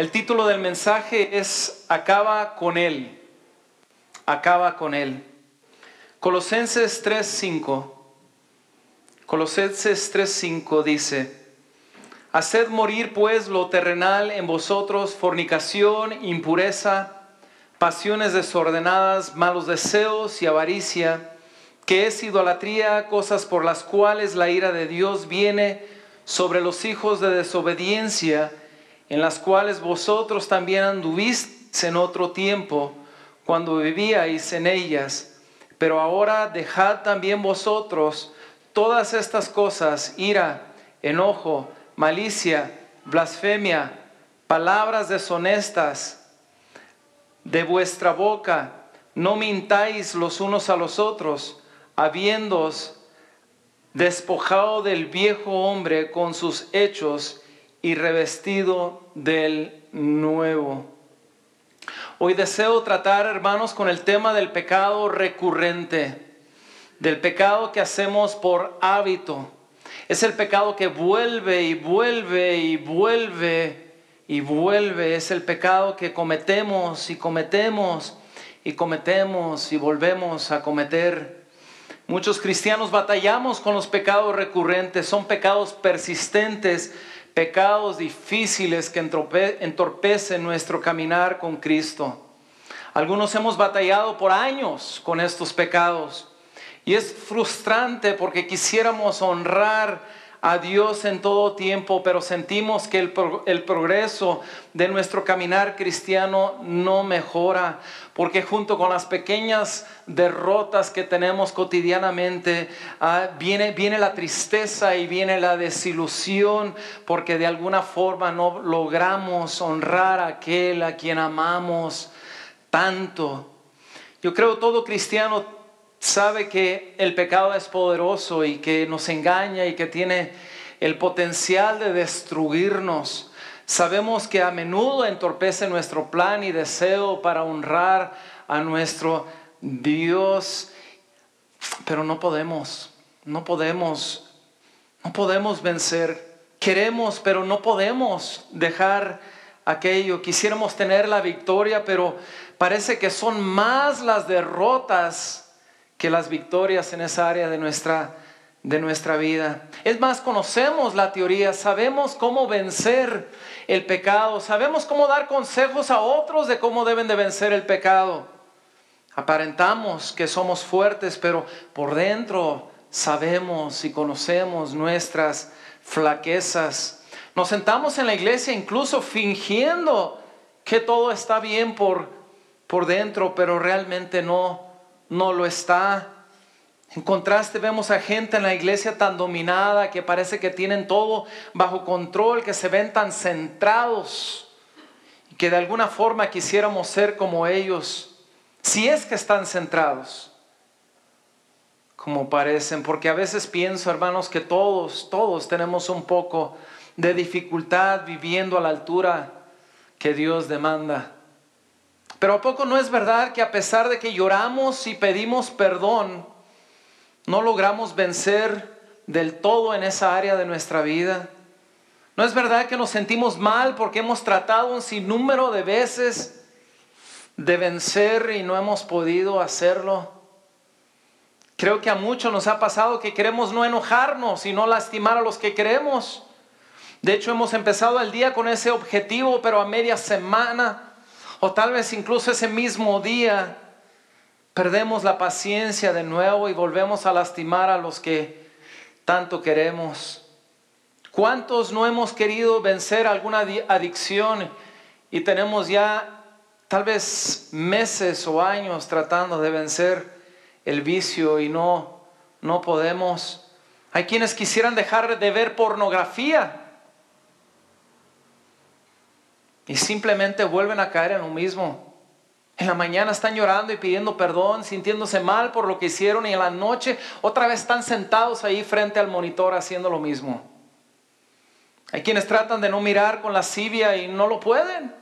El título del mensaje es Acaba con Él. Acaba con Él. Colosenses 3:5. Colosenses 3:5 dice, Haced morir pues lo terrenal en vosotros, fornicación, impureza, pasiones desordenadas, malos deseos y avaricia, que es idolatría, cosas por las cuales la ira de Dios viene sobre los hijos de desobediencia, en las cuales vosotros también anduvisteis en otro tiempo, cuando vivíais en ellas. Pero ahora dejad también vosotros todas estas cosas, ira, enojo, malicia, blasfemia, palabras deshonestas de vuestra boca. No mintáis los unos a los otros, habiéndoos despojado del viejo hombre con sus hechos y revestido del nuevo. Hoy deseo tratar, hermanos, con el tema del pecado recurrente, del pecado que hacemos por hábito. Es el pecado que vuelve y vuelve y vuelve y vuelve. Es el pecado que cometemos y cometemos y cometemos y volvemos a cometer. Muchos cristianos batallamos con los pecados recurrentes, son pecados persistentes, pecados difíciles que entorpecen nuestro caminar con Cristo. Algunos hemos batallado por años con estos pecados y es frustrante porque quisiéramos honrar a Dios en todo tiempo, pero sentimos que el, progreso de nuestro caminar cristiano no mejora, porque junto con las pequeñas derrotas que tenemos cotidianamente, ah, viene, viene la tristeza y viene la desilusión, porque de alguna forma no logramos honrar a aquel a quien amamos tanto. Yo creo todo cristiano sabe que el pecado es poderoso y que nos engaña y que tiene el potencial de destruirnos. Sabemos que a menudo entorpece nuestro plan y deseo para honrar a nuestro Dios, pero no podemos, no podemos, no podemos vencer. Queremos, pero no podemos dejar aquello. Quisiéramos tener la victoria, pero parece que son más las derrotas que las victorias en esa área de nuestra, de nuestra vida. Es más, conocemos la teoría, sabemos cómo vencer el pecado, sabemos cómo dar consejos a otros de cómo deben de vencer el pecado. Aparentamos que somos fuertes, pero por dentro sabemos y conocemos nuestras flaquezas. Nos sentamos en la iglesia incluso fingiendo que todo está bien por, por dentro, pero realmente no no lo está. En contraste vemos a gente en la iglesia tan dominada que parece que tienen todo bajo control, que se ven tan centrados y que de alguna forma quisiéramos ser como ellos, si es que están centrados, como parecen, porque a veces pienso, hermanos, que todos, todos tenemos un poco de dificultad viviendo a la altura que Dios demanda. Pero ¿a poco no es verdad que a pesar de que lloramos y pedimos perdón, no logramos vencer del todo en esa área de nuestra vida? ¿No es verdad que nos sentimos mal porque hemos tratado un sinnúmero de veces de vencer y no hemos podido hacerlo? Creo que a muchos nos ha pasado que queremos no enojarnos y no lastimar a los que queremos. De hecho, hemos empezado el día con ese objetivo, pero a media semana o tal vez incluso ese mismo día perdemos la paciencia de nuevo y volvemos a lastimar a los que tanto queremos. ¿Cuántos no hemos querido vencer alguna adicción y tenemos ya tal vez meses o años tratando de vencer el vicio y no no podemos? Hay quienes quisieran dejar de ver pornografía y simplemente vuelven a caer en lo mismo. En la mañana están llorando y pidiendo perdón, sintiéndose mal por lo que hicieron y en la noche otra vez están sentados ahí frente al monitor haciendo lo mismo. Hay quienes tratan de no mirar con lascivia y no lo pueden.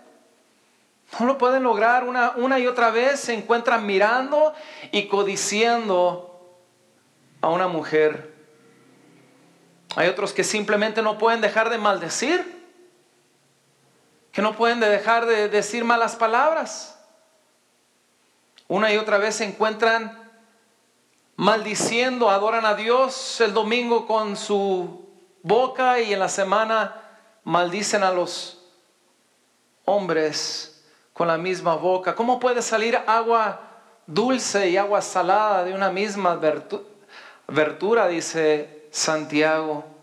No lo pueden lograr una, una y otra vez. Se encuentran mirando y codiciando a una mujer. Hay otros que simplemente no pueden dejar de maldecir que no pueden dejar de decir malas palabras. Una y otra vez se encuentran maldiciendo, adoran a Dios el domingo con su boca y en la semana maldicen a los hombres con la misma boca. ¿Cómo puede salir agua dulce y agua salada de una misma vertura, dice Santiago?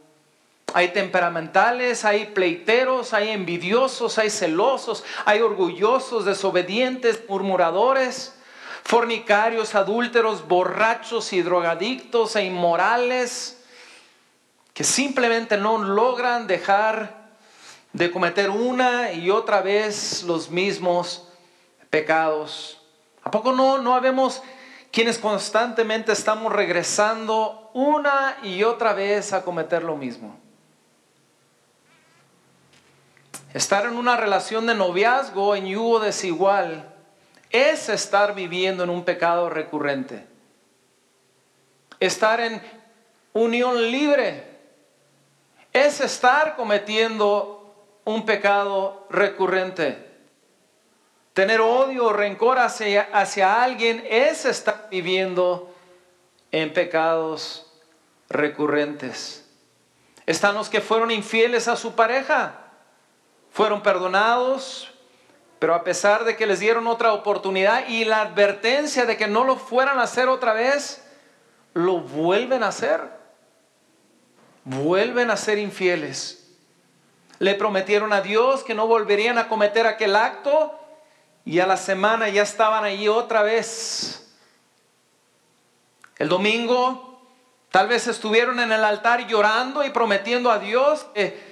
Hay temperamentales, hay pleiteros, hay envidiosos, hay celosos, hay orgullosos, desobedientes, murmuradores fornicarios, adúlteros, borrachos y drogadictos e inmorales, que simplemente no logran dejar de cometer una y otra vez los mismos pecados. ¿A poco no, no habemos quienes constantemente estamos regresando una y otra vez a cometer lo mismo? Estar en una relación de noviazgo en yugo desigual es estar viviendo en un pecado recurrente. Estar en unión libre es estar cometiendo un pecado recurrente. Tener odio o rencor hacia, hacia alguien es estar viviendo en pecados recurrentes. Están los que fueron infieles a su pareja, fueron perdonados, pero a pesar de que les dieron otra oportunidad y la advertencia de que no lo fueran a hacer otra vez, lo vuelven a hacer. Vuelven a ser infieles. Le prometieron a Dios que no volverían a cometer aquel acto y a la semana ya estaban allí otra vez. El domingo tal vez estuvieron en el altar llorando y prometiendo a Dios que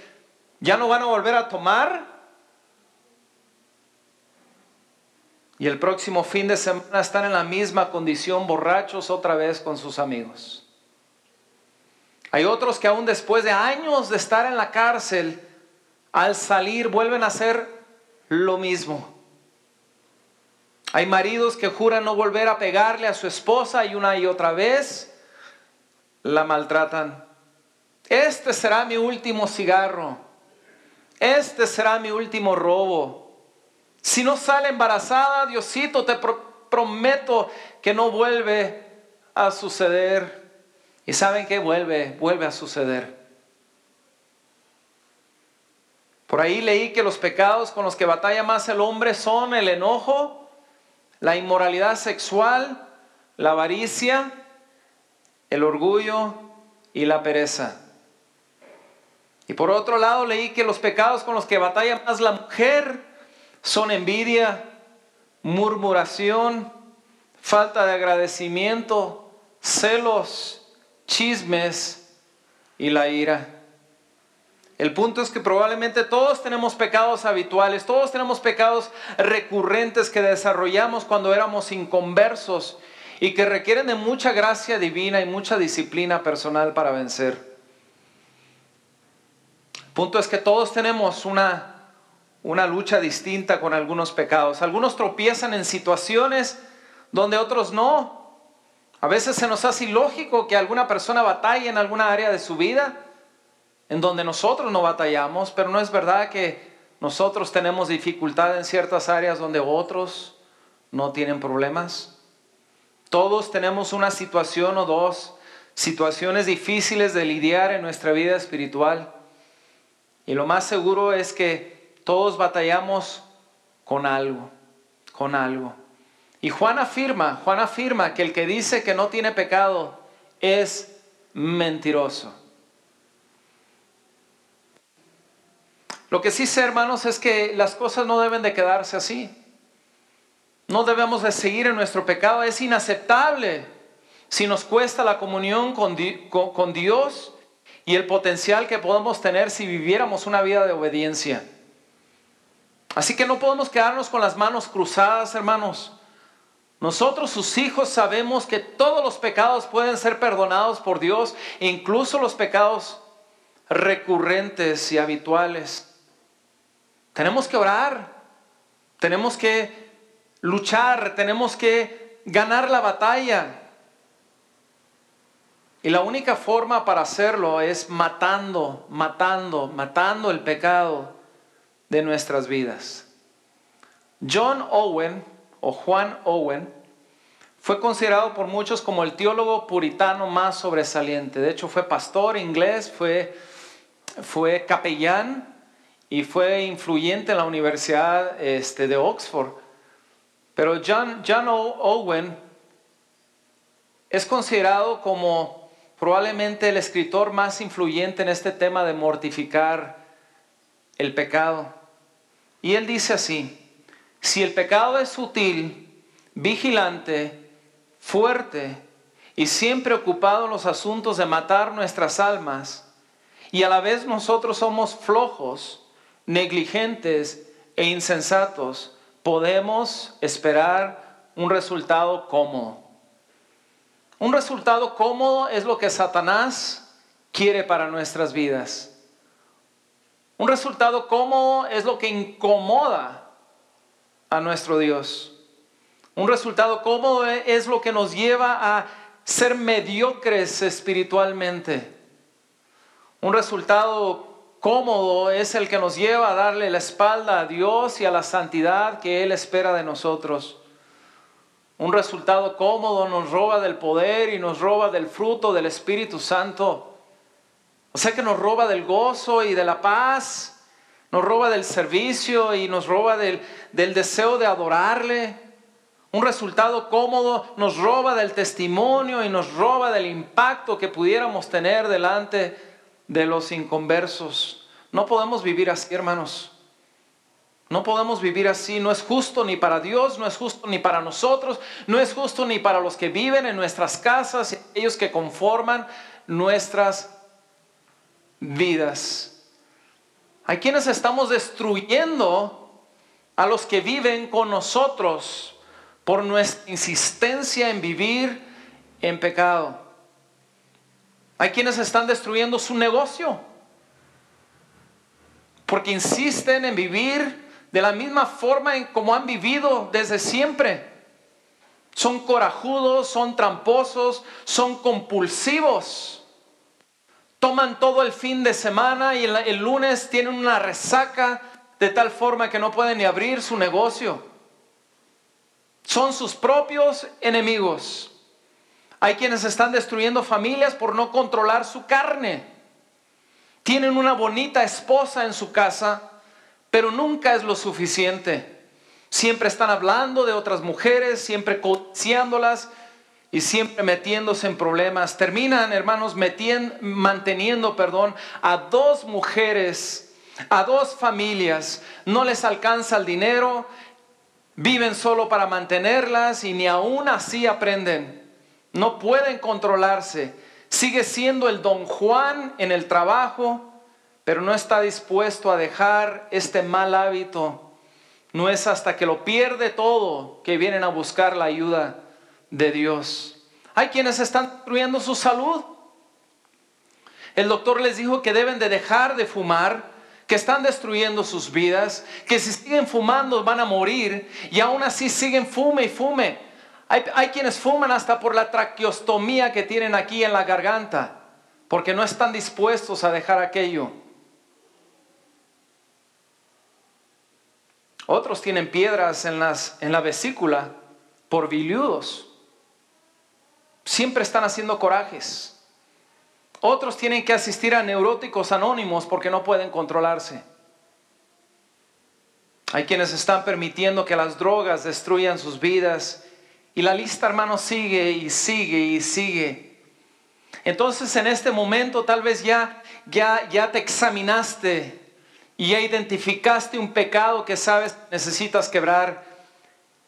ya no van a volver a tomar y el próximo fin de semana están en la misma condición, borrachos otra vez con sus amigos. Hay otros que aún después de años de estar en la cárcel, al salir vuelven a hacer lo mismo. Hay maridos que juran no volver a pegarle a su esposa y una y otra vez la maltratan. Este será mi último cigarro. Este será mi último robo. Si no sale embarazada, Diosito, te prometo que no vuelve a suceder. Y saben que vuelve, vuelve a suceder. Por ahí leí que los pecados con los que batalla más el hombre son el enojo, la inmoralidad sexual, la avaricia, el orgullo y la pereza. Y por otro lado leí que los pecados con los que batalla más la mujer son envidia, murmuración, falta de agradecimiento, celos, chismes y la ira. El punto es que probablemente todos tenemos pecados habituales, todos tenemos pecados recurrentes que desarrollamos cuando éramos inconversos y que requieren de mucha gracia divina y mucha disciplina personal para vencer. Punto es que todos tenemos una una lucha distinta con algunos pecados. Algunos tropiezan en situaciones donde otros no. A veces se nos hace ilógico que alguna persona batalle en alguna área de su vida en donde nosotros no batallamos, pero no es verdad que nosotros tenemos dificultad en ciertas áreas donde otros no tienen problemas. Todos tenemos una situación o dos situaciones difíciles de lidiar en nuestra vida espiritual. Y lo más seguro es que todos batallamos con algo, con algo. Y Juan afirma, Juan afirma que el que dice que no tiene pecado es mentiroso. Lo que sí sé, hermanos, es que las cosas no deben de quedarse así. No debemos de seguir en nuestro pecado. Es inaceptable si nos cuesta la comunión con, con Dios y el potencial que podemos tener si viviéramos una vida de obediencia. Así que no podemos quedarnos con las manos cruzadas, hermanos. Nosotros, sus hijos, sabemos que todos los pecados pueden ser perdonados por Dios, incluso los pecados recurrentes y habituales. Tenemos que orar, tenemos que luchar, tenemos que ganar la batalla. Y la única forma para hacerlo es matando, matando, matando el pecado de nuestras vidas. John Owen o Juan Owen fue considerado por muchos como el teólogo puritano más sobresaliente. De hecho, fue pastor inglés, fue, fue capellán y fue influyente en la Universidad este, de Oxford. Pero John, John Owen es considerado como probablemente el escritor más influyente en este tema de mortificar el pecado. Y él dice así, si el pecado es sutil, vigilante, fuerte y siempre ocupado en los asuntos de matar nuestras almas, y a la vez nosotros somos flojos, negligentes e insensatos, podemos esperar un resultado cómodo. Un resultado cómodo es lo que Satanás quiere para nuestras vidas. Un resultado cómodo es lo que incomoda a nuestro Dios. Un resultado cómodo es lo que nos lleva a ser mediocres espiritualmente. Un resultado cómodo es el que nos lleva a darle la espalda a Dios y a la santidad que Él espera de nosotros. Un resultado cómodo nos roba del poder y nos roba del fruto del Espíritu Santo. O sea que nos roba del gozo y de la paz, nos roba del servicio y nos roba del, del deseo de adorarle. Un resultado cómodo nos roba del testimonio y nos roba del impacto que pudiéramos tener delante de los inconversos. No podemos vivir así, hermanos. No podemos vivir así. No es justo ni para Dios, no es justo ni para nosotros, no es justo ni para los que viven en nuestras casas, ellos que conforman nuestras vidas. Hay quienes estamos destruyendo a los que viven con nosotros por nuestra insistencia en vivir en pecado. Hay quienes están destruyendo su negocio porque insisten en vivir de la misma forma en como han vivido desde siempre. Son corajudos, son tramposos, son compulsivos. Toman todo el fin de semana y el, lunes tienen una resaca de tal forma que no pueden ni abrir su negocio son sus propios enemigos. Hay quienes están destruyendo familias por no controlar su carne. Tienen una bonita esposa en su casa, pero nunca es lo suficiente. Siempre están hablando de otras mujeres, siempre codiciándolas y siempre metiéndose en problemas. Terminan, hermanos, manteniendo, perdón, a dos mujeres, a dos familias. No les alcanza el dinero Viven solo para mantenerlas y ni aún así aprenden. No pueden controlarse. Sigue siendo el don Juan en el trabajo, pero no está dispuesto a dejar este mal hábito. No es hasta que lo pierde todo que vienen a buscar la ayuda de Dios. Hay quienes están destruyendo su salud. El doctor les dijo que deben de dejar de fumar que están destruyendo sus vidas, que si siguen fumando van a morir y aún así siguen fume y fume. Hay, hay quienes fuman hasta por la traqueostomía que tienen aquí en la garganta, porque no están dispuestos a dejar aquello. Otros tienen piedras en, las, en la vesícula por biliudos. Siempre están haciendo corajes. Otros tienen que asistir a neuróticos anónimos porque no pueden controlarse. Hay quienes están permitiendo que las drogas destruyan sus vidas. Y la lista, hermano, sigue y sigue y sigue. Entonces, en este momento, tal vez ya, ya, ya te examinaste y identificaste un pecado que sabes necesitas quebrar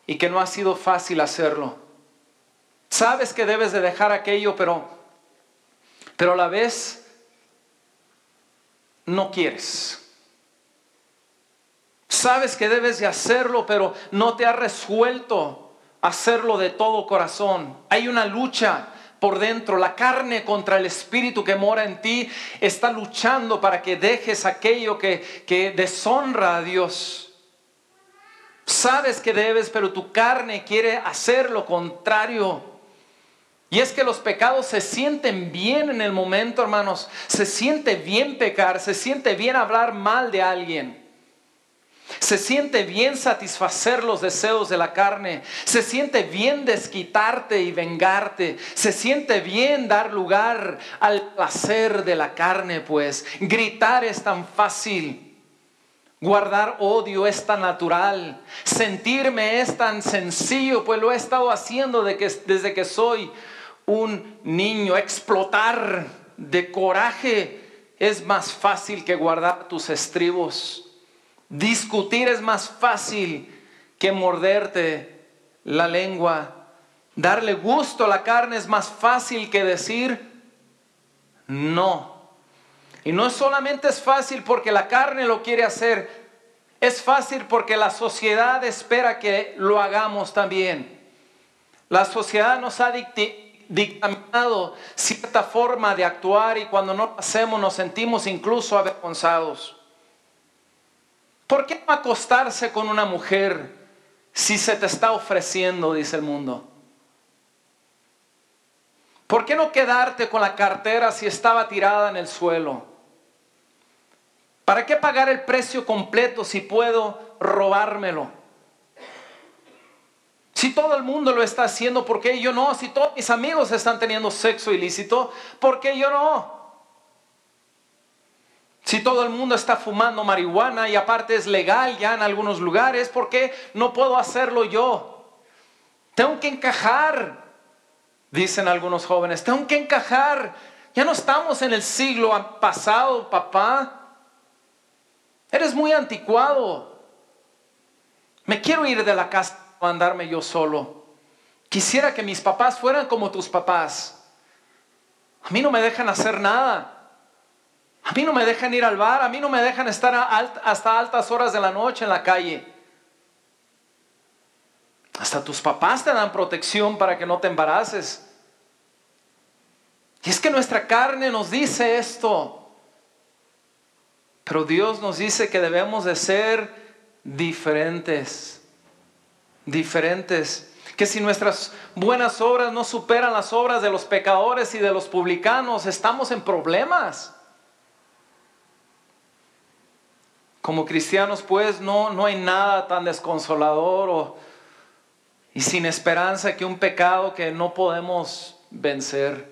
y que no ha sido fácil hacerlo. Sabes que debes de dejar aquello, pero pero a la vez no quieres. Sabes que debes de hacerlo, pero no te has resuelto hacerlo de todo corazón. Hay una lucha por dentro. La carne contra el espíritu que mora en ti está luchando para que dejes aquello que, que deshonra a Dios. Sabes que debes, pero tu carne quiere hacer lo contrario. Y es que los pecados se sienten bien en el momento, hermanos. Se siente bien pecar, se siente bien hablar mal de alguien. Se siente bien satisfacer los deseos de la carne. Se siente bien desquitarte y vengarte. Se siente bien dar lugar al placer de la carne, pues. Gritar es tan fácil. Guardar odio es tan natural. Sentirme es tan sencillo, pues lo he estado haciendo desde que soy un niño. Explotar de coraje es más fácil que guardar tus estribos. Discutir es más fácil que morderte la lengua. Darle gusto a la carne es más fácil que decir no. Y no solamente es fácil porque la carne lo quiere hacer, es fácil porque la sociedad espera que lo hagamos también. La sociedad nos ha dictaminado cierta forma de actuar y cuando no lo hacemos nos sentimos incluso avergonzados. ¿Por qué no acostarse con una mujer si se te está ofreciendo, dice el mundo? ¿Por qué no quedarte con la cartera si estaba tirada en el suelo? ¿Para qué pagar el precio completo si puedo robármelo? Si todo el mundo lo está haciendo, ¿por qué yo no? Si todos mis amigos están teniendo sexo ilícito, ¿por qué yo no? Si todo el mundo está fumando marihuana y aparte es legal ya en algunos lugares, ¿por qué no puedo hacerlo yo? Tengo que encajar, dicen algunos jóvenes, tengo que encajar. Ya no estamos en el siglo pasado, papá. Eres muy anticuado. Me quiero ir de la casa a andarme yo solo. Quisiera que mis papás fueran como tus papás. A mí no me dejan hacer nada. A mí no me dejan ir al bar, a mí no me dejan estar hasta altas horas de la noche en la calle. Hasta tus papás te dan protección para que no te embaraces. Y es que nuestra carne nos dice esto. Pero Dios nos dice que debemos de ser diferentes. Diferentes. Que si nuestras buenas obras no superan las obras de los pecadores y de los publicanos, estamos en problemas. Como cristianos, pues, no, no hay nada tan desconsolador y sin esperanza que un pecado que no podemos vencer.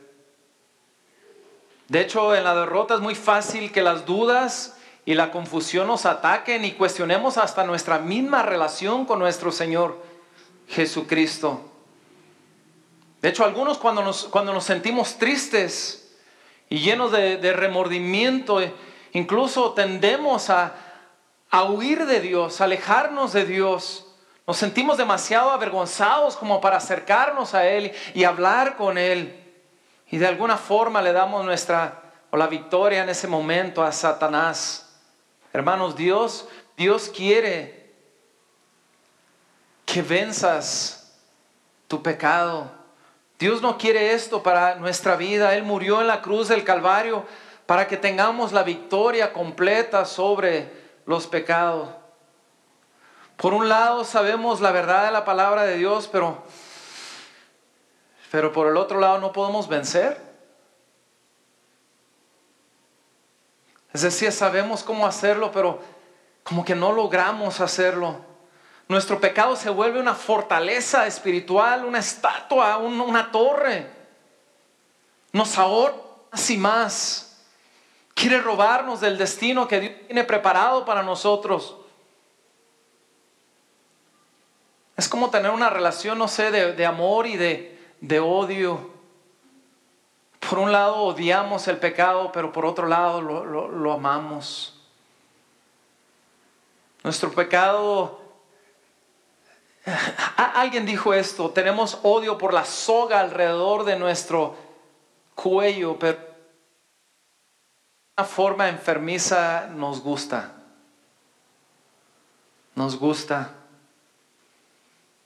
De hecho, en la derrota es muy fácil que las dudas y la confusión nos ataquen y cuestionemos hasta nuestra misma relación con nuestro Señor Jesucristo. De hecho, algunos cuando nos, cuando nos sentimos tristes y llenos de, de remordimiento, incluso tendemos a, a huir de Dios, alejarnos de Dios. Nos sentimos demasiado avergonzados como para acercarnos a Él y hablar con Él. Y de alguna forma le damos nuestra o la victoria en ese momento a Satanás. Hermanos, Dios, Dios quiere que venzas tu pecado. Dios no quiere esto para nuestra vida. Él murió en la cruz del Calvario para que tengamos la victoria completa sobre los pecados. Por un lado sabemos la verdad de la palabra de Dios, pero, pero por el otro lado no podemos vencer. Es decir, sabemos cómo hacerlo, pero como que no logramos hacerlo. Nuestro pecado se vuelve una fortaleza espiritual, una estatua, una torre. Nos ahorra más y más. Quiere robarnos del destino que Dios tiene preparado para nosotros. Es como tener una relación, no sé, de, amor y de, odio. Por un lado odiamos el pecado, pero por otro lado lo, lo amamos. Nuestro pecado Alguien dijo esto, tenemos odio por la soga alrededor de nuestro cuello, pero una forma enfermiza nos gusta. Nos gusta.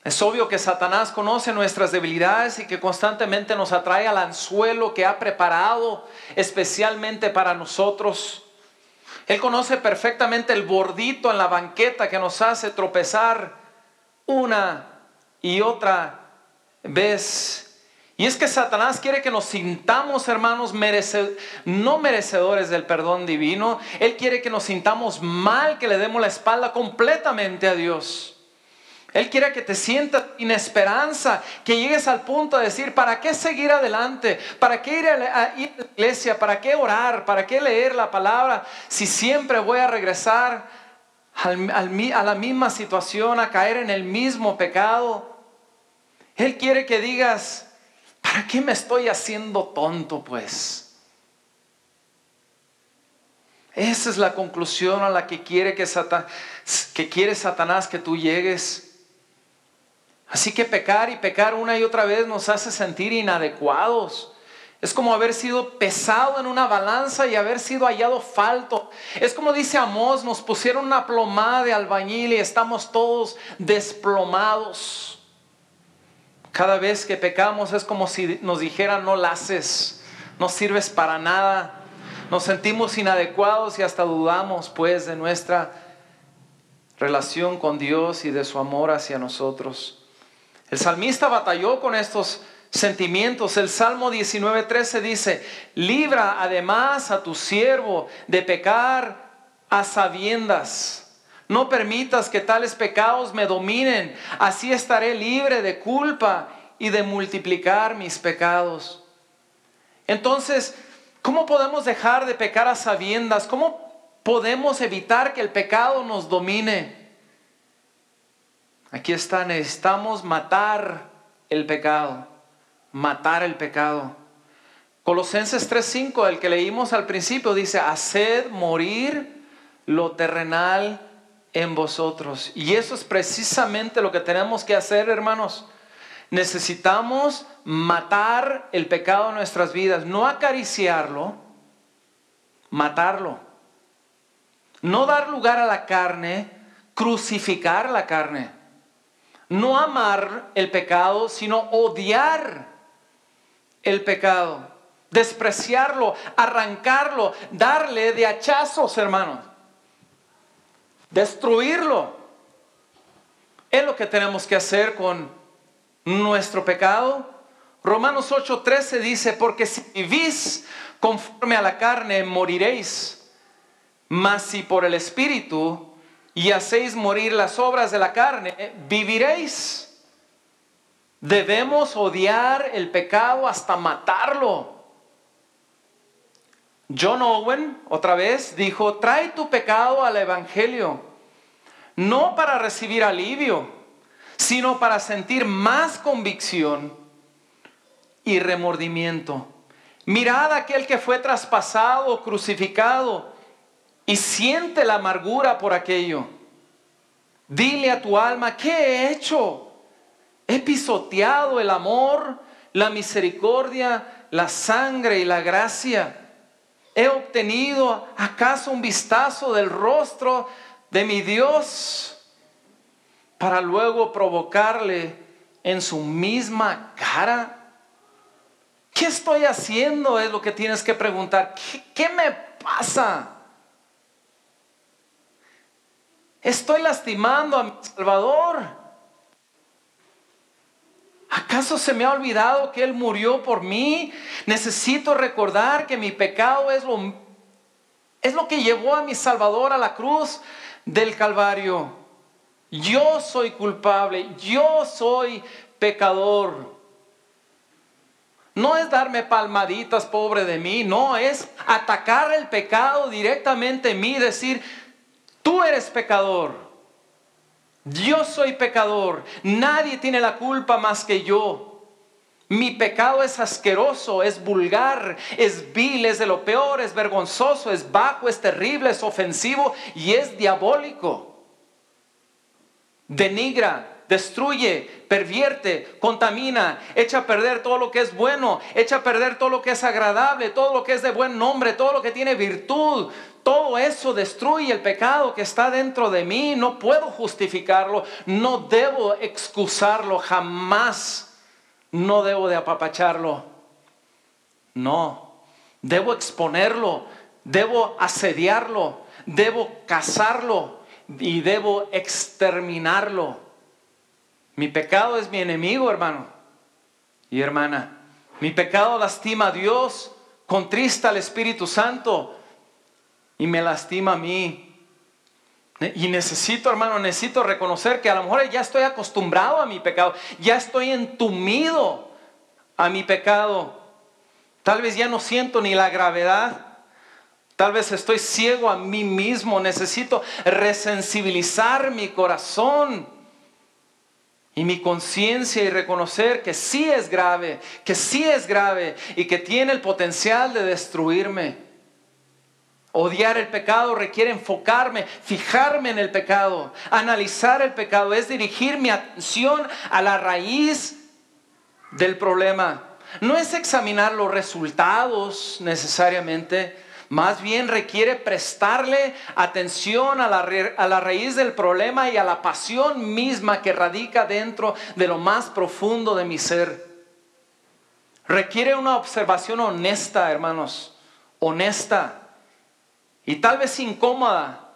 Es obvio que Satanás conoce nuestras debilidades y que constantemente nos atrae al anzuelo que ha preparado especialmente para nosotros. Él conoce perfectamente el bordito en la banqueta que nos hace tropezar una y otra vez. Y es que Satanás quiere que nos sintamos, hermanos, no merecedores del perdón divino. Él quiere que nos sintamos mal, que le demos la espalda completamente a Dios. Él quiere que te sientas sin esperanza, que llegues al punto de decir, ¿para qué seguir adelante? ¿Para qué ir a, la iglesia? ¿Para qué orar? ¿Para qué leer la palabra? Si siempre voy a regresar a la misma situación, a caer en el mismo pecado. Él quiere que digas, ¿Para qué me estoy haciendo tonto pues? Esa es la conclusión a la que quiere que, que quiere Satanás que tú llegues. Así que pecar y pecar una y otra vez nos hace sentir inadecuados. Es como haber sido pesado en una balanza y haber sido hallado falto. Es como dice Amós, nos pusieron una plomada de albañil y estamos todos desplomados. Cada vez que pecamos es como si nos dijeran no la haces, no sirves para nada. Nos sentimos inadecuados y hasta dudamos pues de nuestra relación con Dios y de su amor hacia nosotros. El salmista batalló con estos sentimientos. El Salmo 19:13 dice, libra además a tu siervo de pecar a sabiendas. No permitas que tales pecados me dominen. Así estaré libre de culpa y de multiplicar mis pecados. Entonces, ¿cómo podemos dejar de pecar a sabiendas? ¿Cómo podemos evitar que el pecado nos domine? Aquí está, necesitamos matar el pecado, matar el pecado. Colosenses 3:5, el que leímos al principio, dice, haced morir lo terrenal en vosotros. Y eso es precisamente lo que tenemos que hacer, hermanos. Necesitamos matar el pecado en nuestras vidas, no acariciarlo, matarlo. No dar lugar a la carne, crucificar la carne. No amar el pecado, sino odiar el pecado, despreciarlo, arrancarlo, darle de hachazos, hermanos destruirlo. Es lo que tenemos que hacer con nuestro pecado. Romanos 8:13 dice, porque si vivís conforme a la carne, moriréis. Mas si por el Espíritu y hacéis morir las obras de la carne, viviréis. Debemos odiar el pecado hasta matarlo. John Owen, otra vez, dijo, trae tu pecado al Evangelio, no para recibir alivio, sino para sentir más convicción y remordimiento. Mirad a aquel que fue traspasado, crucificado, y siente la amargura por aquello. Dile a tu alma, ¿qué he hecho? He pisoteado el amor, la misericordia, la sangre y la gracia ¿He obtenido acaso un vistazo del rostro de mi Dios para luego provocarle en su misma cara? ¿Qué estoy haciendo? Es lo que tienes que preguntar. ¿Qué, me pasa? ¿Estoy lastimando a mi Salvador? ¿Acaso se me ha olvidado que Él murió por mí? Necesito recordar que mi pecado es lo, es lo que llevó a mi Salvador a la cruz del Calvario. Yo soy culpable, yo soy pecador. No es darme palmaditas, pobre de mí, no, es atacar el pecado directamente en mí, decir, tú eres pecador. Yo soy pecador, nadie tiene la culpa más que yo. Mi pecado es asqueroso, es vulgar, es vil, es de lo peor, es vergonzoso, es bajo, es terrible, es ofensivo y es diabólico. Denigra, destruye, pervierte, contamina, echa a perder todo lo que es bueno, echa a perder todo lo que es agradable, todo lo que es de buen nombre, todo lo que tiene virtud, todo eso destruye el pecado que está dentro de mí. No puedo justificarlo. No debo excusarlo. Jamás. No debo de apapacharlo. No. Debo exponerlo. Debo asediarlo. Debo cazarlo. Y debo exterminarlo. Mi pecado es mi enemigo, hermano y hermana. Mi pecado lastima a Dios, contrista al Espíritu Santo y me lastima a mí. Y necesito, hermano, necesito reconocer que a lo mejor ya estoy acostumbrado a mi pecado, ya estoy entumido a mi pecado. Tal vez ya no siento ni la gravedad. Tal vez estoy ciego a mí mismo. Necesito resensibilizar mi corazón y mi conciencia y reconocer que sí es grave, que sí es grave y que tiene el potencial de destruirme. Odiar el pecado requiere enfocarme, fijarme en el pecado, analizar el pecado, es dirigir mi atención a la raíz del problema. No es examinar los resultados necesariamente, más bien requiere prestarle atención a la, raíz del problema y a la pasión misma que radica dentro de lo más profundo de mi ser. Requiere una observación honesta, hermanos, honesta y tal vez incómoda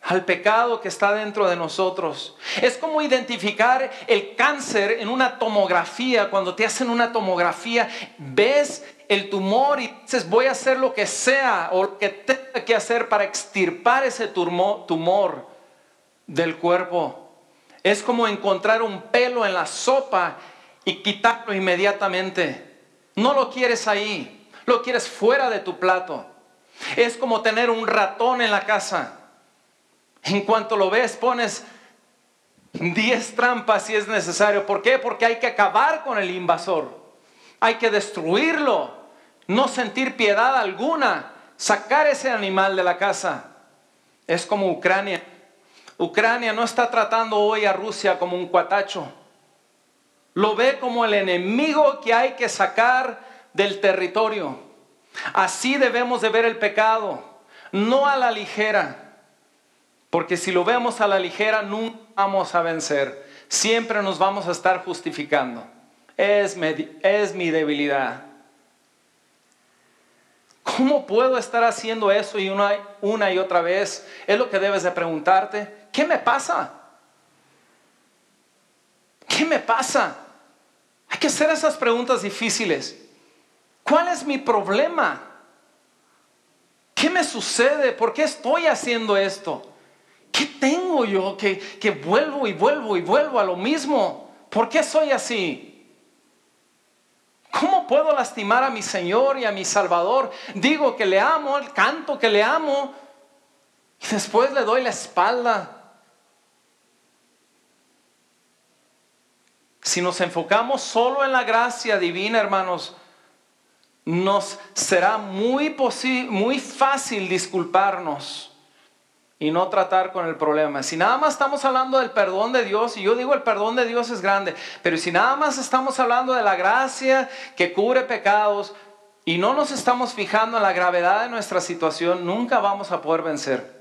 al pecado que está dentro de nosotros. Es como identificar el cáncer en una tomografía. Cuando te hacen una tomografía, ves el tumor y dices, voy a hacer lo que sea o lo que tenga que hacer para extirpar ese tumor del cuerpo. Es como encontrar un pelo en la sopa y quitarlo inmediatamente. No lo quieres ahí, lo quieres fuera de tu plato. Es como tener un ratón en la casa. En cuanto lo ves, pones 10 trampas si es necesario. ¿Por qué? Porque hay que acabar con el invasor. Hay que destruirlo. No sentir piedad alguna. Sacar ese animal de la casa. Es como Ucrania. Ucrania no está tratando hoy a Rusia como un cuatacho. Lo ve como el enemigo que hay que sacar del territorio. Así debemos de ver el pecado, no a la ligera, porque si lo vemos a la ligera nunca vamos a vencer, siempre nos vamos a estar justificando. Es mi, debilidad. ¿Cómo puedo estar haciendo eso y una, una y otra vez? Es lo que debes de preguntarte. ¿Qué me pasa? ¿Qué me pasa? Hay que hacer esas preguntas difíciles. ¿Cuál es mi problema? ¿Qué me sucede? ¿Por qué estoy haciendo esto? ¿Qué tengo yo que, que vuelvo y vuelvo y vuelvo a lo mismo? ¿Por qué soy así? ¿Cómo puedo lastimar a mi Señor y a mi Salvador? Digo que le amo, canto que le amo y después le doy la espalda. Si nos enfocamos solo en la gracia divina, hermanos, nos será muy, muy fácil disculparnos y no tratar con el problema. Si nada más estamos hablando del perdón de Dios, y yo digo el perdón de Dios es grande, pero si nada más estamos hablando de la gracia que cubre pecados y no nos estamos fijando en la gravedad de nuestra situación, nunca vamos a poder vencer.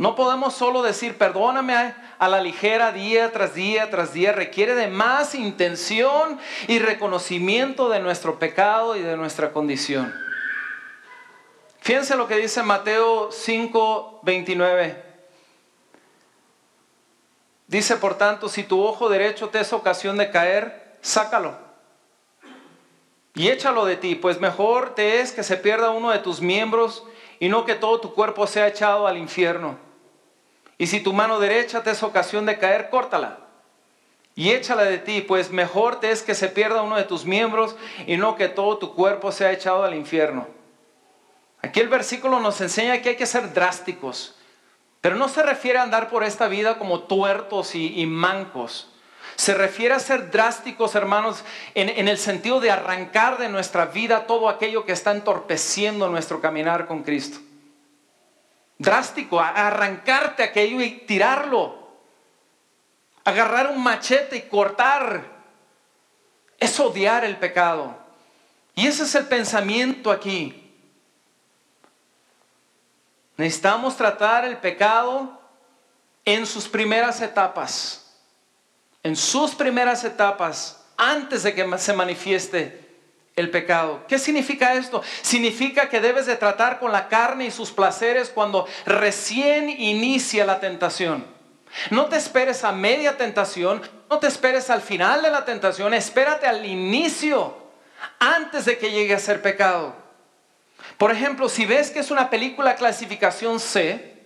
No podemos solo decir perdóname a la ligera día tras día tras día. Requiere de más intención y reconocimiento de nuestro pecado y de nuestra condición. Fíjense lo que dice Mateo 5, 29. Dice, por tanto, si tu ojo derecho te es ocasión de caer, sácalo y échalo de ti, pues mejor te es que se pierda uno de tus miembros y no que todo tu cuerpo sea echado al infierno. Y si tu mano derecha te es ocasión de caer, córtala y échala de ti, pues mejor te es que se pierda uno de tus miembros y no que todo tu cuerpo sea echado al infierno. Aquí el versículo nos enseña que hay que ser drásticos, pero no se refiere a andar por esta vida como tuertos y, mancos. Se refiere a ser drásticos, hermanos, en, en el sentido de arrancar de nuestra vida todo aquello que está entorpeciendo nuestro caminar con Cristo drástico, arrancarte aquello y tirarlo. Agarrar un machete y cortar. Es odiar el pecado. Y ese es el pensamiento aquí. Necesitamos tratar el pecado en sus primeras etapas. En sus primeras etapas, antes de que se manifieste el pecado. ¿Qué significa esto? Significa que debes de tratar con la carne y sus placeres cuando recién inicia la tentación. No te esperes a media tentación, no te esperes al final de la tentación, espérate al inicio, antes de que llegue a ser pecado. Por ejemplo, si ves que es una película clasificación C,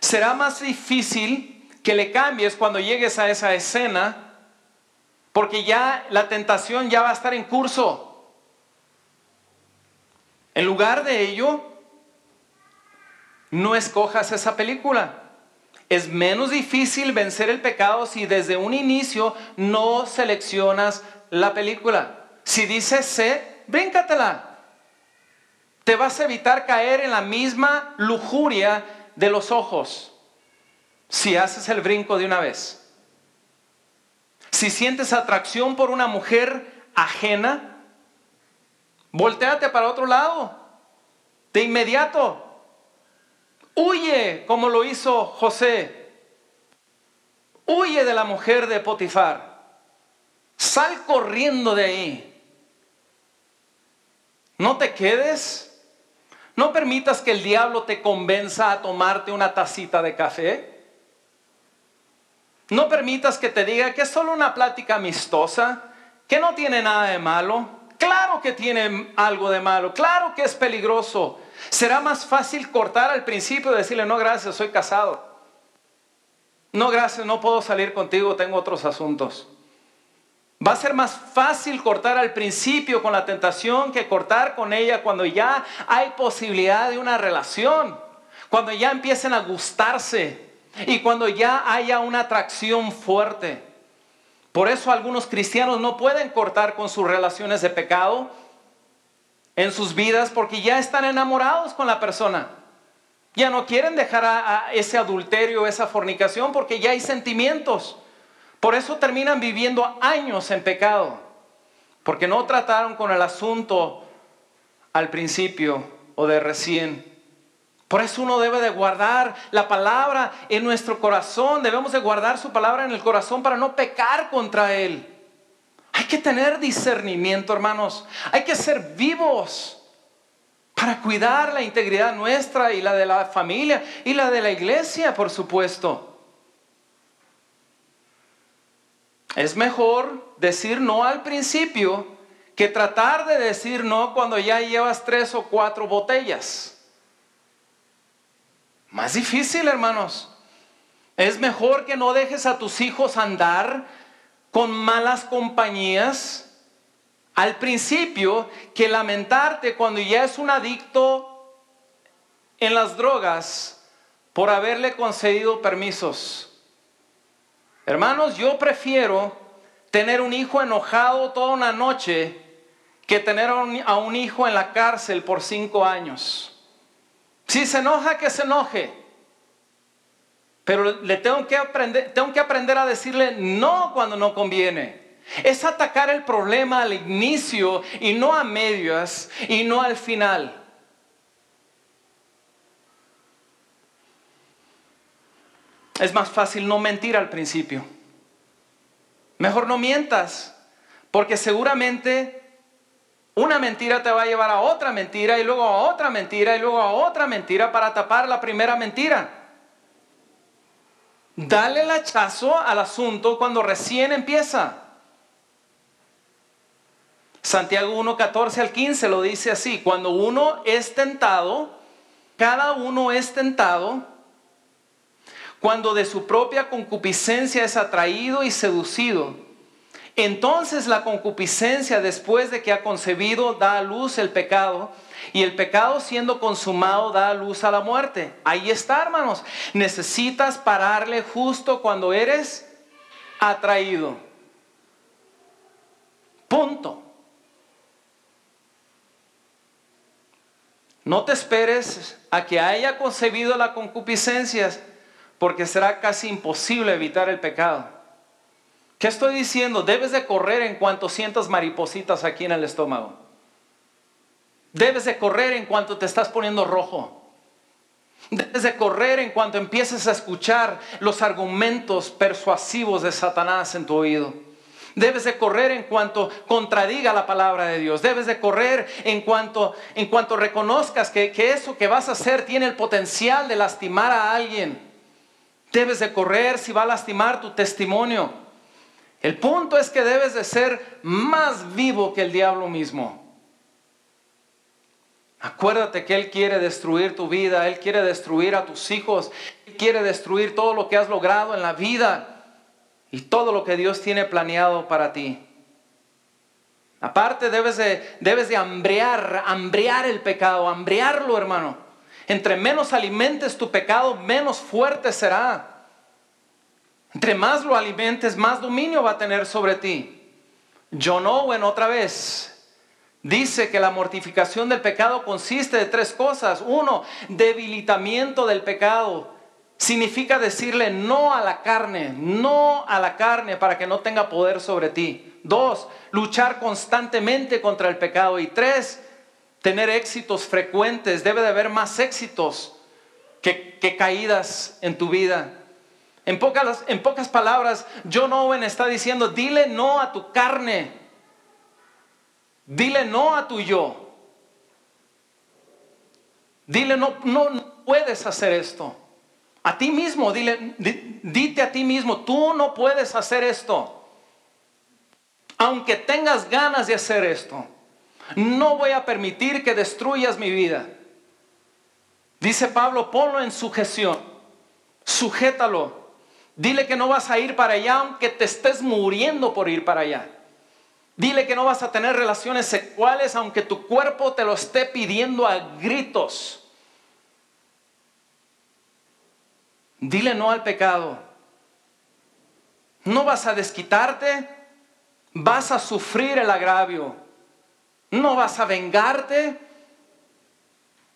será más difícil que le cambies cuando llegues a esa escena, porque ya la tentación ya va a estar en curso. En lugar de ello, no escojas esa película. Es menos difícil vencer el pecado si desde un inicio no seleccionas la película. Si dice C, bríncatela. Te vas a evitar caer en la misma lujuria de los ojos si haces el brinco de una vez. Si sientes atracción por una mujer ajena, volteate para otro lado. De inmediato. Huye como lo hizo José. Huye de la mujer de Potifar. Sal corriendo de ahí. No te quedes. No permitas que el diablo te convenza a tomarte una tacita de café. No permitas que te diga que es solo una plática amistosa, que no tiene nada de malo. Claro que tiene algo de malo, claro que es peligroso, Será más fácil cortar al principio y decirle, no, gracias, soy casado. No, gracias, no puedo salir contigo, tengo otros asuntos. Va a ser más fácil cortar al principio con la tentación que cortar con ella cuando ya hay posibilidad de una relación, cuando ya empiecen a gustarse y cuando ya haya una atracción fuerte. Por eso algunos cristianos no pueden cortar con sus relaciones de pecado en sus vidas porque ya están enamorados con la persona. Ya no quieren dejar ese adulterio, esa fornicación, porque ya hay sentimientos. Por eso terminan viviendo años en pecado, porque no trataron con el asunto al principio o de recién. Por eso uno debe de guardar la palabra en nuestro corazón, debemos de guardar su palabra en el corazón para no pecar contra él. Hay que tener discernimiento, hermanos. Hay que ser vivos para cuidar la integridad nuestra y la de la familia y la de la iglesia, por supuesto. Es mejor decir no al principio que tratar de decir no cuando ya llevas tres o cuatro botellas. Más difícil, hermanos. Es mejor que no dejes a tus hijos andar con malas compañías al principio que lamentarte cuando ya es un adicto en las drogas por haberle concedido permisos. Hermanos, yo prefiero tener un hijo enojado toda una noche que tener a un hijo en la cárcel por cinco años. Si se enoja, que se enoje. Pero le tengo que aprender, tengo que aprender a decirle no cuando no conviene. Es atacar el problema al inicio y no a medias y no al final. Es más fácil no mentir al principio. Mejor no mientas, porque seguramente una mentira te va a llevar a otra mentira y luego a otra mentira y luego a otra mentira para tapar la primera mentira. Dale el hachazo al asunto cuando recién empieza. Santiago 1, 14 al 15 lo dice así, cuando uno es tentado, cada uno es tentado, cuando de su propia concupiscencia es atraído y seducido. Entonces la concupiscencia después de que ha concebido da a luz el pecado y el pecado siendo consumado da luz a la muerte. Ahí está, hermanos. Necesitas pararle justo cuando eres atraído. Punto. No te esperes a que haya concebido la concupiscencia, porque será casi imposible evitar el pecado. ¿Qué estoy diciendo? Debes de correr en cuanto sientas maripositas aquí en el estómago. Debes de correr en cuanto te estás poniendo rojo. Debes de correr en cuanto empieces a escuchar los argumentos persuasivos de Satanás en tu oído. Debes de correr en cuanto contradiga la palabra de Dios. Debes de correr en cuanto, en cuanto reconozcas que, que eso que vas a hacer tiene el potencial de lastimar a alguien. debes de correr si va a lastimar tu testimonio. El punto es que debes de ser más vivo que el diablo mismo. Acuérdate que Él quiere destruir tu vida, Él quiere destruir a tus hijos, Él quiere destruir todo lo que has logrado en la vida y todo lo que Dios tiene planeado para ti. Aparte debes de, debes de hambrear, hambrear el pecado, hambrearlo hermano. Entre menos alimentes tu pecado, menos fuerte será. Entre más lo alimentes, más dominio va a tener sobre ti. John Owen otra vez dice que la mortificación del pecado consiste de tres cosas. Uno, debilitamiento del pecado. Significa decirle no a la carne, no a la carne para que no tenga poder sobre ti. Dos, luchar constantemente contra el pecado. Y tres, tener éxitos frecuentes. Debe de haber más éxitos que, caídas en tu vida. En pocas, en pocas palabras, John Owen está diciendo, dile no a tu carne. Dile no a tu yo. Dile no, no, puedes hacer esto. A ti mismo, dile, dite a ti mismo, tú no puedes hacer esto. Aunque tengas ganas de hacer esto, no voy a permitir que destruyas mi vida. Dice Pablo, ponlo en sujeción, sujétalo. Dile que no vas a ir para allá aunque te estés muriendo por ir para allá. Dile que no vas a tener relaciones sexuales aunque tu cuerpo te lo esté pidiendo a gritos. Dile no al pecado. No vas a desquitarte, vas a sufrir el agravio. No vas a vengarte.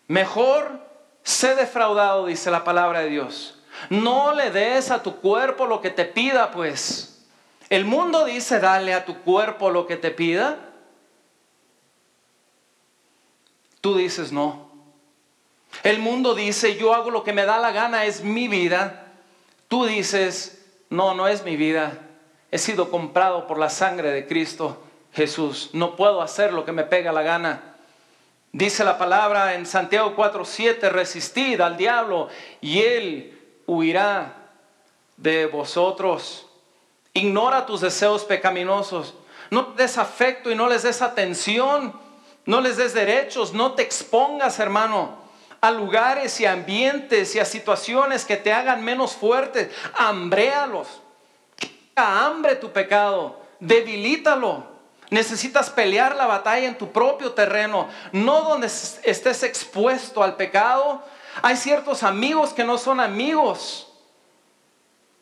Mejor sé defraudado, dice la palabra de Dios. No le des a tu cuerpo lo que te pida, pues. El mundo dice, dale a tu cuerpo lo que te pida. Tú dices, no. El mundo dice, yo hago lo que me da la gana, es mi vida. Tú dices, no, no es mi vida. He sido comprado por la sangre de Cristo Jesús. No puedo hacer lo que me pega la gana. Dice la palabra en Santiago 4:7, resistid al diablo y él huirá de vosotros. Ignora tus deseos pecaminosos. No des afecto y no les des atención. No les des derechos. No te expongas, hermano, a lugares y ambientes y a situaciones que te hagan menos fuerte. Hambréalos. Hambre tu pecado. Debilítalo. Necesitas pelear la batalla en tu propio terreno, no donde estés expuesto al pecado. Hay ciertos amigos que no son amigos,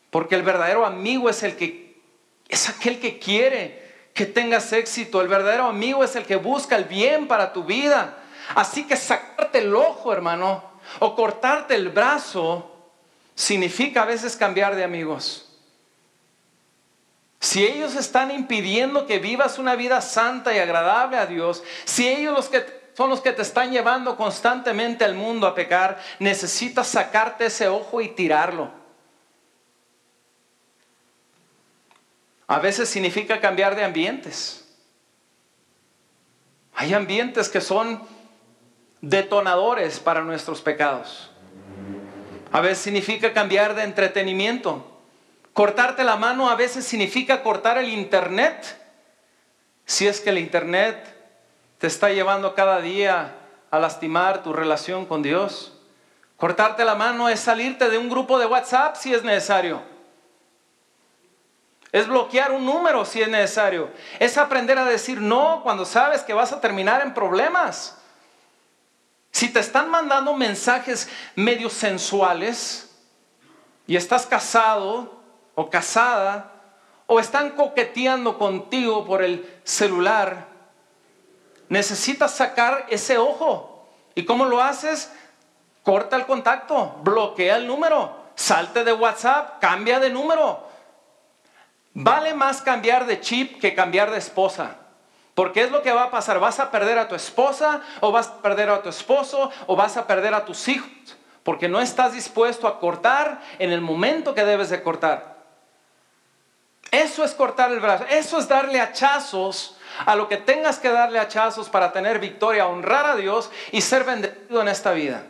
porque el verdadero amigo es el que es aquel que quiere que tengas éxito. El verdadero amigo es el que busca el bien para tu vida. Así que sacarte el ojo, hermano, o cortarte el brazo, significa a veces cambiar de amigos. Si ellos están impidiendo que vivas una vida santa y agradable a Dios, si ellos los que son los que te están llevando constantemente al mundo a pecar, necesitas sacarte ese ojo y tirarlo. A veces significa cambiar de ambientes. Hay ambientes que son detonadores para nuestros pecados. A veces significa cambiar de entretenimiento. Cortarte la mano a veces significa cortar el internet. Si es que el internet te está llevando cada día a lastimar tu relación con Dios. Cortarte la mano es salirte de un grupo de WhatsApp si es necesario. Es bloquear un número si es necesario. Es aprender a decir no cuando sabes que vas a terminar en problemas. Si te están mandando mensajes medio sensuales y estás casado o casada o están coqueteando contigo por el celular, necesitas sacar ese ojo. ¿Y cómo lo haces? Corta el contacto, bloquea el número, salte de WhatsApp, cambia de número. Vale más cambiar de chip que cambiar de esposa. Porque es lo que va a pasar. Vas a perder a tu esposa o vas a perder a tu esposo o vas a perder a tus hijos. Porque no estás dispuesto a cortar en el momento que debes de cortar. Eso es cortar el brazo. Eso es darle hachazos a lo que tengas que darle hachazos para tener victoria, honrar a Dios y ser bendecido en esta vida.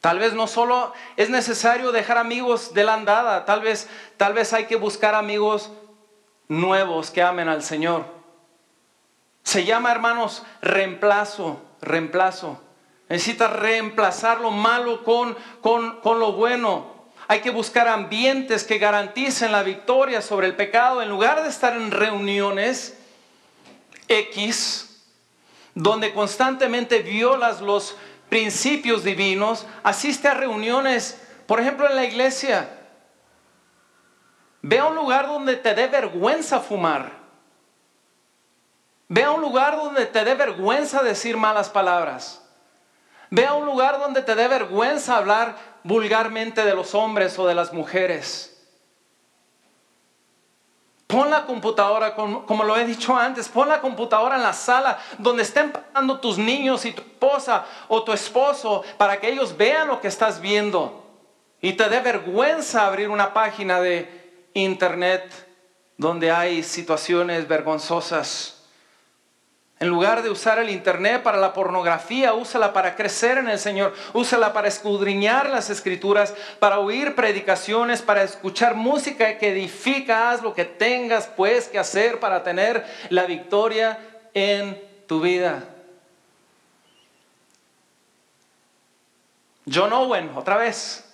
Tal vez no solo es necesario dejar amigos de la andada, tal vez, tal vez hay que buscar amigos nuevos que amen al Señor. Se llama, hermanos, reemplazo, reemplazo. Necesitas reemplazar lo malo con, con, con lo bueno. Hay que buscar ambientes que garanticen la victoria sobre el pecado en lugar de estar en reuniones X, donde constantemente violas los principios divinos, asiste a reuniones, por ejemplo en la iglesia. Ve a un lugar donde te dé vergüenza fumar. Ve a un lugar donde te dé vergüenza decir malas palabras. Ve a un lugar donde te dé vergüenza hablar vulgarmente de los hombres o de las mujeres. Pon la computadora, como, lo he dicho antes, pon la computadora en la sala donde estén pasando tus niños y tu esposa o tu esposo para que ellos vean lo que estás viendo. Y te dé vergüenza abrir una página de internet donde hay situaciones vergonzosas. En lugar de usar el Internet para la pornografía, úsala para crecer en el Señor, úsala para escudriñar las escrituras, para oír predicaciones, para escuchar música que edifica, haz lo que tengas pues que hacer para tener la victoria en tu vida. John Owen, otra vez,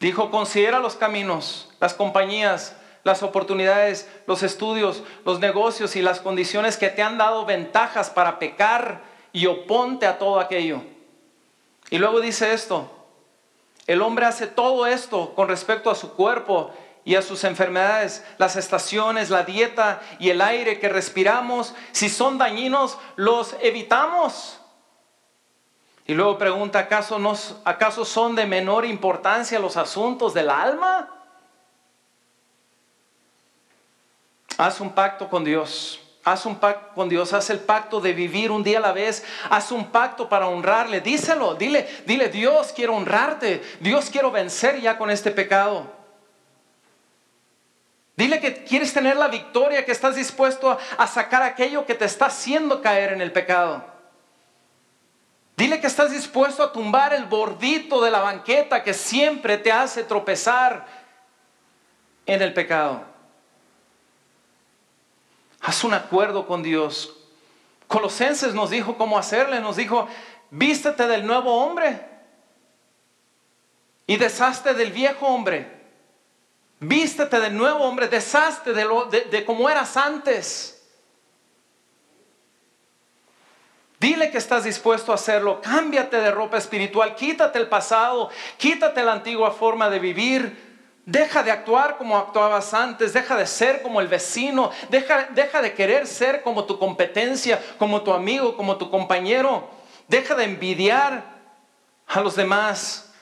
dijo, considera los caminos, las compañías, las oportunidades, los estudios, los negocios y las condiciones que te han dado ventajas para pecar y oponte a todo aquello. Y luego dice esto, el hombre hace todo esto con respecto a su cuerpo y a sus enfermedades, las estaciones, la dieta y el aire que respiramos, si son dañinos, los evitamos. Y luego pregunta, ¿acaso, nos, ¿acaso son de menor importancia los asuntos del alma? Haz un pacto con Dios. Haz un pacto con Dios, haz el pacto de vivir un día a la vez, haz un pacto para honrarle, díselo, dile, dile, Dios quiero honrarte, Dios quiero vencer ya con este pecado. Dile que quieres tener la victoria, que estás dispuesto a, a sacar aquello que te está haciendo caer en el pecado. Dile que estás dispuesto a tumbar el bordito de la banqueta que siempre te hace tropezar en el pecado. Haz un acuerdo con Dios. Colosenses nos dijo cómo hacerle, nos dijo, vístete del nuevo hombre y deshazte del viejo hombre. Vístete del nuevo hombre, deshazte de, lo, de, cómo eras antes. Dile que estás dispuesto a hacerlo. Cámbiate de ropa espiritual. Quítate el pasado. Quítate la antigua forma de vivir. Deja de actuar como actuabas antes, deja de ser como el vecino, deja, deja, de querer ser como tu competencia, como tu amigo, como tu compañero. Deja de envidiar a los demás,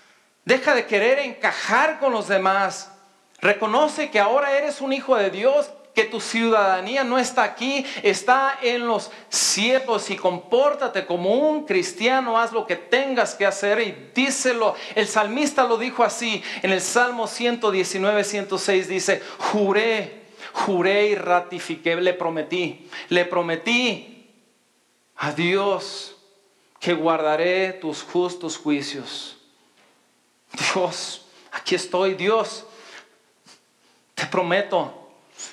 deja de querer encajar con los demás. Reconoce que ahora eres un hijo de Dios que tu ciudadanía no está aquí, está en los cielos y compórtate como un cristiano, haz lo que tengas que hacer y díselo. El salmista lo dijo así en el Salmo 119, 106, dice, juré, juré y ratifiqué, le prometí, le prometí a Dios que guardaré tus justos juicios. Dios, aquí estoy, Dios, te prometo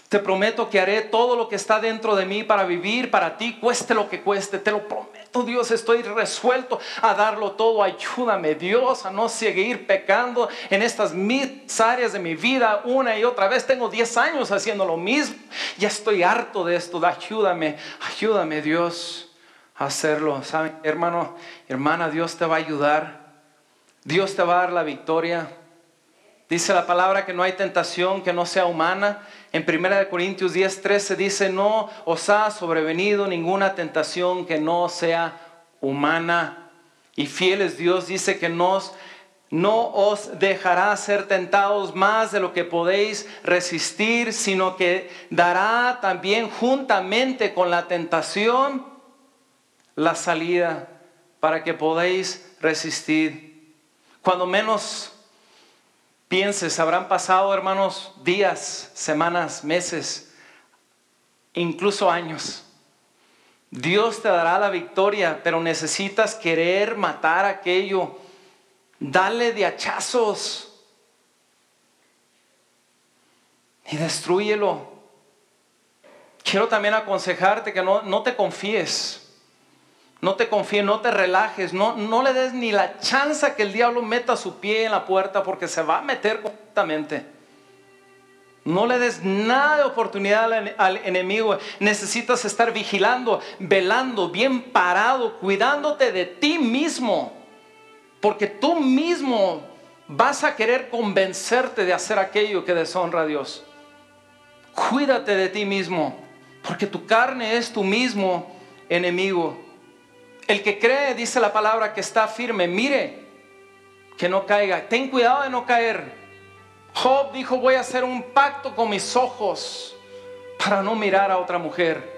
te prometo que haré todo lo que está dentro de mí para vivir para ti, cueste lo que cueste. Te lo prometo, Dios. Estoy resuelto a darlo todo. Ayúdame, Dios, a no seguir pecando en estas mis áreas de mi vida una y otra vez. Tengo 10 años haciendo lo mismo. Ya estoy harto de esto. Ayúdame, ayúdame, Dios, a hacerlo. ¿Saben, hermano, hermana? Dios te va a ayudar. Dios te va a dar la victoria. Dice la palabra que no hay tentación que no sea humana. En 1 Corintios 10, 13 dice, no os ha sobrevenido ninguna tentación que no sea humana. Y fiel es Dios, dice que nos, no os dejará ser tentados más de lo que podéis resistir, sino que dará también juntamente con la tentación la salida para que podáis resistir. Cuando menos pienses, habrán pasado, hermanos, días, semanas, meses, incluso años, Dios te dará la victoria, pero necesitas querer matar aquello. Dale de hachazos y destruyelo. Quiero también aconsejarte que no, no te confíes. No te confíes, no te relajes, no, no le des ni la chance que el diablo meta su pie en la puerta porque se va a meter completamente. No le des nada de oportunidad al, enemigo. Necesitas estar vigilando, velando, bien parado, cuidándote de ti mismo. Porque tú mismo vas a querer convencerte de hacer aquello que deshonra a Dios. Cuídate de ti mismo, porque tu carne es tu mismo enemigo. El que cree, dice la palabra, que está firme, mire que no caiga. Ten cuidado de no caer. Job dijo, voy a hacer un pacto con mis ojos para no mirar a otra mujer.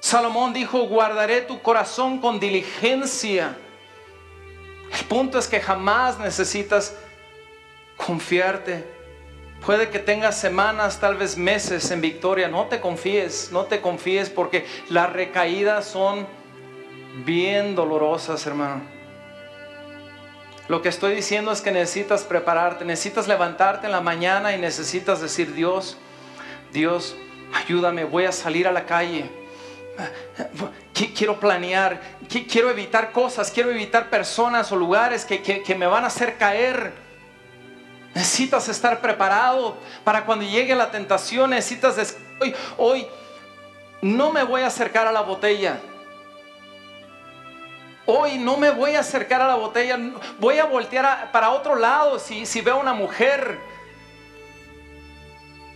Salomón dijo, guardaré tu corazón con diligencia. El punto es que jamás necesitas confiarte. Puede que tengas semanas, tal vez meses en victoria. No te confíes, no te confíes porque las recaídas son bien dolorosas, hermano. Lo que estoy diciendo es que necesitas prepararte, necesitas levantarte en la mañana y necesitas decir, Dios, Dios, ayúdame, voy a salir a la calle. Quiero planear, quiero evitar cosas, quiero evitar personas o lugares que, me van a hacer caer. Necesitas estar preparado para cuando llegue la tentación. Necesitas decir, hoy, hoy no me voy a acercar a la botella. Hoy no me voy a acercar a la botella, voy a voltear para otro lado si, si veo a una mujer.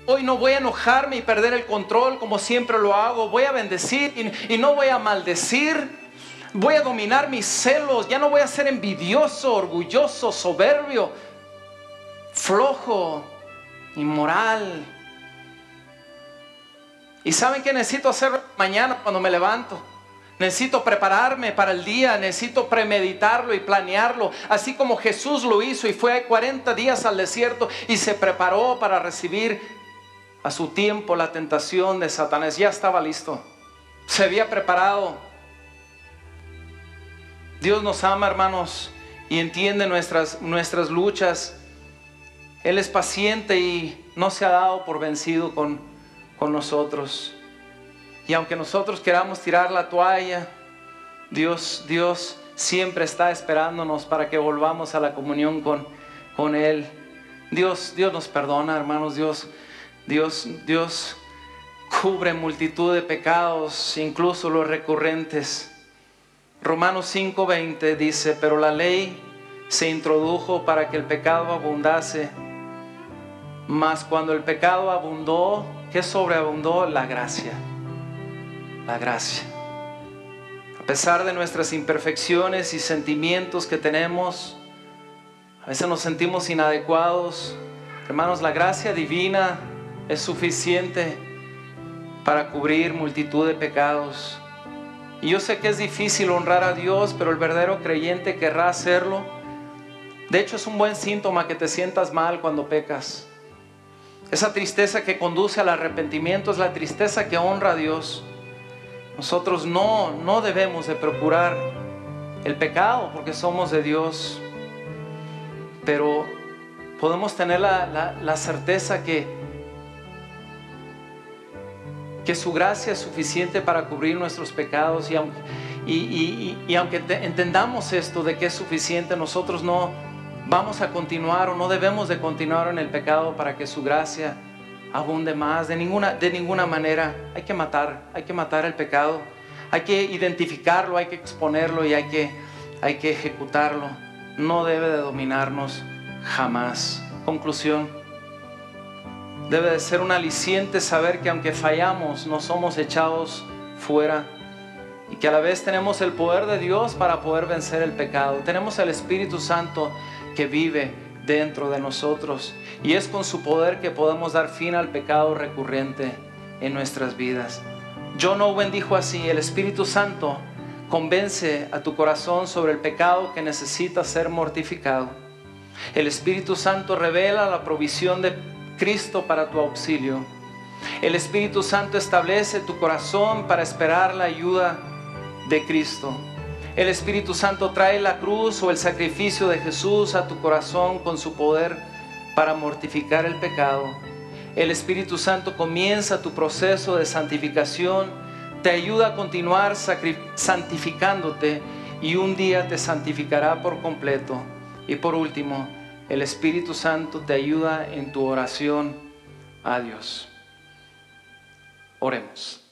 Hoy no voy a enojarme y perder el control como siempre lo hago. Voy a bendecir y, no voy a maldecir. Voy a dominar mis celos. Ya no voy a ser envidioso, orgulloso, soberbio, flojo, inmoral. ¿Y saben qué necesito hacer mañana cuando me levanto? Necesito prepararme para el día, necesito premeditarlo y planearlo, así como Jesús lo hizo y fue 40 días al desierto y se preparó para recibir a su tiempo la tentación de Satanás. Ya estaba listo, se había preparado. Dios nos ama, hermanos, y entiende nuestras, nuestras luchas. Él es paciente y no se ha dado por vencido con, con nosotros. Y aunque nosotros queramos tirar la toalla, Dios, Dios siempre está esperándonos para que volvamos a la comunión con, con Él. Dios, Dios nos perdona, hermanos. Dios, Dios, Dios cubre multitud de pecados, incluso los recurrentes. Romanos 5:20 dice, pero la ley se introdujo para que el pecado abundase. Mas cuando el pecado abundó, ¿qué sobreabundó? La gracia la gracia. A pesar de nuestras imperfecciones y sentimientos que tenemos, a veces nos sentimos inadecuados. Hermanos, la gracia divina es suficiente para cubrir multitud de pecados. Y yo sé que es difícil honrar a Dios, pero el verdadero creyente querrá hacerlo. De hecho, es un buen síntoma que te sientas mal cuando pecas. Esa tristeza que conduce al arrepentimiento es la tristeza que honra a Dios. Nosotros no, no debemos de procurar el pecado porque somos de Dios, pero podemos tener la, certeza que, que su gracia es suficiente para cubrir nuestros pecados y aunque, y aunque entendamos esto de que es suficiente, nosotros no vamos a continuar o no debemos de continuar en el pecado para que su gracia abunde más. De ninguna, de ninguna manera hay que matar, hay que matar el pecado. Hay que identificarlo, hay que exponerlo y hay que, hay que ejecutarlo. No debe de dominarnos jamás. Conclusión. Debe de ser un aliciente saber que aunque fallamos, no somos echados fuera y que a la vez tenemos el poder de Dios para poder vencer el pecado. Tenemos el Espíritu Santo que vive dentro de nosotros. Y es con su poder que podemos dar fin al pecado recurrente en nuestras vidas. John Owen dijo así, el Espíritu Santo convence a tu corazón sobre el pecado que necesita ser mortificado. El Espíritu Santo revela la provisión de Cristo para tu auxilio. El Espíritu Santo establece tu corazón para esperar la ayuda de Cristo. El Espíritu Santo trae la cruz o el sacrificio de Jesús a tu corazón con su poder para mortificar el pecado. El Espíritu Santo comienza tu proceso de santificación, te ayuda a continuar santificándote y un día te santificará por completo. Y por último, el Espíritu Santo te ayuda en tu oración a Dios. Oremos.